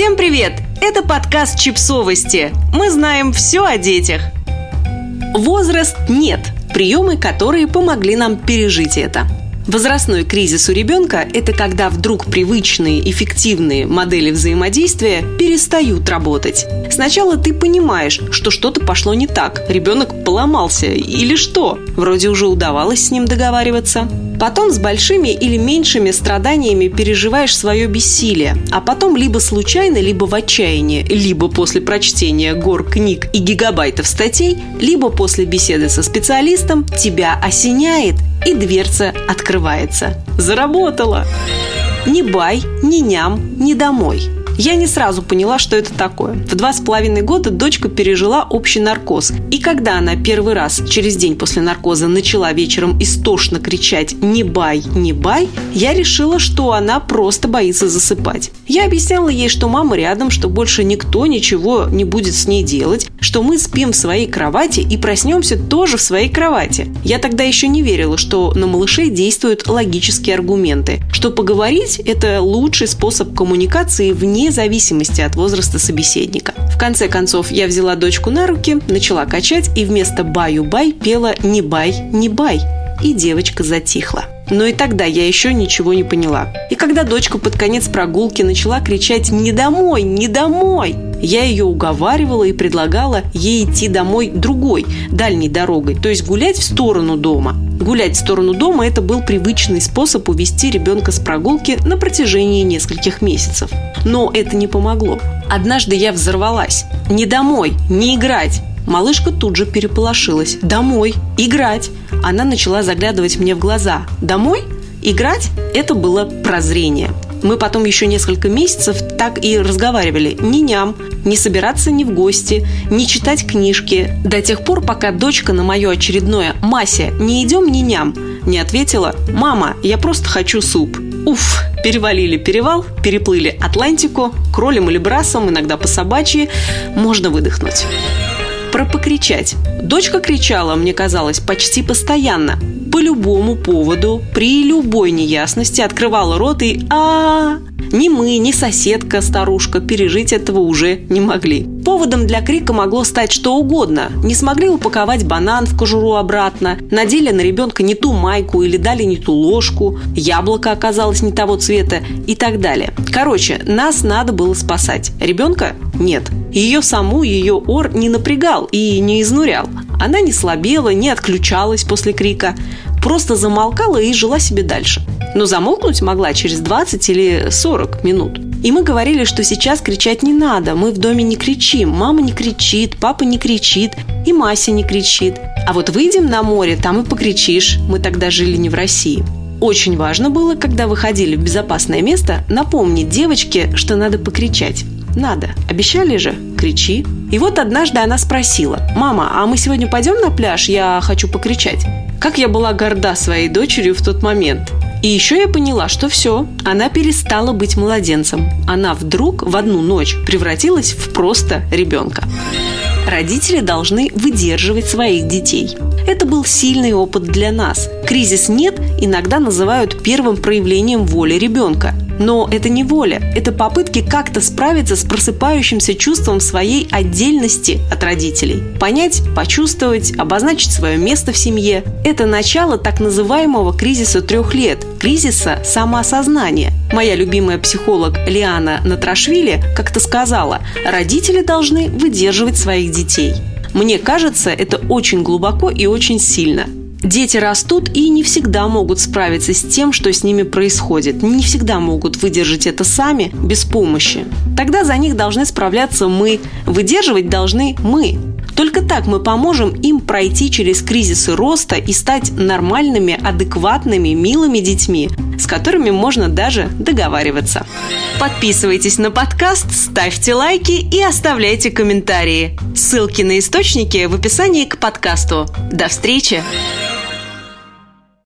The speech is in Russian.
Всем привет! Это подкаст «Чипсовости». Мы знаем все о детях. Возраст нет. Приемы, которые помогли нам пережить это. Возрастной кризис у ребенка – это когда вдруг привычные, эффективные модели взаимодействия перестают работать. Сначала ты понимаешь, что что-то пошло не так, ребенок поломался или что. Вроде уже удавалось с ним договариваться. Потом с большими или меньшими страданиями переживаешь свое бессилие, а потом либо случайно, либо в отчаянии, либо после прочтения гор книг и гигабайтов статей, либо после беседы со специалистом тебя осеняет и дверца открывается. Заработала! Ни бай, ни ням, ни домой – я не сразу поняла, что это такое. В два с половиной года дочка пережила общий наркоз. И когда она первый раз, через день после наркоза, начала вечером истошно кричать «не бай, не бай», я решила, что она просто боится засыпать. Я объясняла ей, что мама рядом, что больше никто ничего не будет с ней делать, что мы спим в своей кровати и проснемся тоже в своей кровати. Я тогда еще не верила, что на малышей действуют логические аргументы, что поговорить – это лучший способ коммуникации вне зависимости от возраста собеседника. В конце концов, я взяла дочку на руки, начала качать и вместо «баю-бай» пела «не бай, не бай». И девочка затихла. Но и тогда я еще ничего не поняла. И когда дочка под конец прогулки начала кричать «Не домой! Не домой!», я ее уговаривала и предлагала ей идти домой другой, дальней дорогой, то есть гулять в сторону дома. Гулять в сторону дома – это был привычный способ увести ребенка с прогулки на протяжении нескольких месяцев. Но это не помогло. Однажды я взорвалась. Не домой, не играть. Малышка тут же переполошилась. «Домой! Играть!» Она начала заглядывать мне в глаза. «Домой? Играть?» Это было прозрение. Мы потом еще несколько месяцев так и разговаривали. Ни ням, не собираться ни в гости, не читать книжки. До тех пор, пока дочка на мое очередное «Мася, не идем ни ням» не ответила «Мама, я просто хочу суп». Уф, перевалили перевал, переплыли Атлантику, кролем или брасом, иногда по собачьи, можно выдохнуть. Покричать. Дочка кричала, мне казалось, почти постоянно по любому поводу, при любой неясности открывала рот и а, Ни мы, ни соседка, старушка пережить этого уже не могли. Поводом для крика могло стать что угодно. Не смогли упаковать банан в кожуру обратно, надели на ребенка не ту майку или дали не ту ложку, яблоко оказалось не того цвета и так далее. Короче, нас надо было спасать. Ребенка нет. Ее саму ее ор не напрягал и не изнурял. Она не слабела, не отключалась после крика, просто замолкала и жила себе дальше. Но замолкнуть могла через 20 или 40 минут. И мы говорили, что сейчас кричать не надо, мы в доме не кричим, мама не кричит, папа не кричит, и Мася не кричит. А вот выйдем на море, там и покричишь, мы тогда жили не в России. Очень важно было, когда выходили в безопасное место, напомнить девочке, что надо покричать. Надо. Обещали же? Кричи. И вот однажды она спросила, «Мама, а мы сегодня пойдем на пляж? Я хочу покричать». Как я была горда своей дочерью в тот момент. И еще я поняла, что все, она перестала быть младенцем. Она вдруг в одну ночь превратилась в просто ребенка. Родители должны выдерживать своих детей. Это был сильный опыт для нас. Кризис «нет» иногда называют первым проявлением воли ребенка. Но это не воля, это попытки как-то справиться с просыпающимся чувством своей отдельности от родителей. Понять, почувствовать, обозначить свое место в семье – это начало так называемого кризиса трех лет, кризиса самоосознания. Моя любимая психолог Лиана Натрашвили как-то сказала, родители должны выдерживать своих детей. Мне кажется, это очень глубоко и очень сильно – Дети растут и не всегда могут справиться с тем, что с ними происходит. Не всегда могут выдержать это сами, без помощи. Тогда за них должны справляться мы. Выдерживать должны мы. Только так мы поможем им пройти через кризисы роста и стать нормальными, адекватными, милыми детьми, с которыми можно даже договариваться. Подписывайтесь на подкаст, ставьте лайки и оставляйте комментарии. Ссылки на источники в описании к подкасту. До встречи!